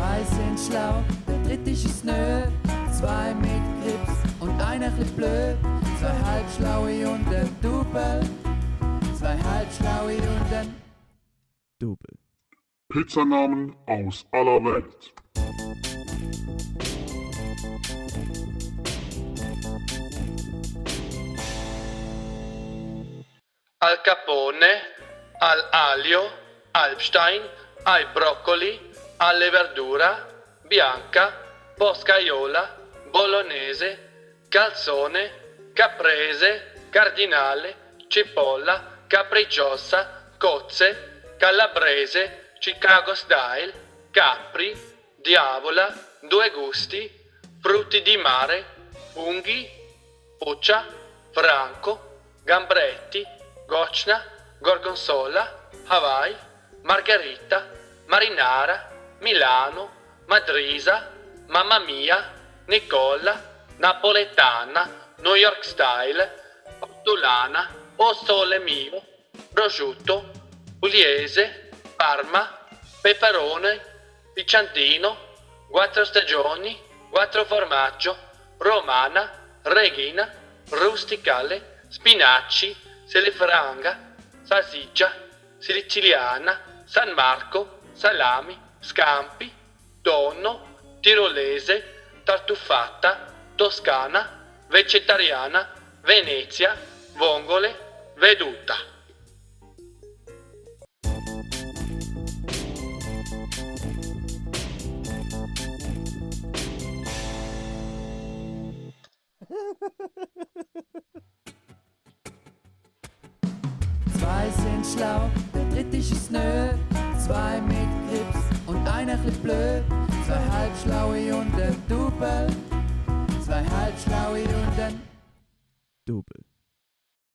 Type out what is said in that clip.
Zwei sind schlau, der dritte ist nö. Zwei mit Grips und einer chli blöd. Zwei halbschlaue und ein Double. Zwei halbschlaue und ein Double. Pizzanamen aus aller Welt. Al Capone, al Alio, Alpstein, ai broccoli, alle verdura, bianca, boscaiola, bolognese, calzone, caprese, cardinale, cipolla, capricciosa, cozze, calabrese, Chicago style, capri, diavola, due gusti, frutti di mare, funghi, puccia, franco, gambretti, gocna, gorgonzola, Hawaii, margherita, marinara, Milano, madrisa, mamma mia, Nicola, napoletana, New York style, ortolana, o sole mio, prosciutto, pugliese, parma, peperone, picciantino, quattro stagioni, quattro formaggio, romana, reghina, rusticale, spinacci, selefranga, salsiccia, siciliana, San Marco, salami, scampi, tonno, tirolese, tartuffata, toscana, vegetariana, Venezia, vongole, veduta. Zwei sind schlau, der dritte ist nö. Zwei mit Grips einer chli blöd. Zwei halbschlaue und ein Double. Zwei halbschlaue und ein Double.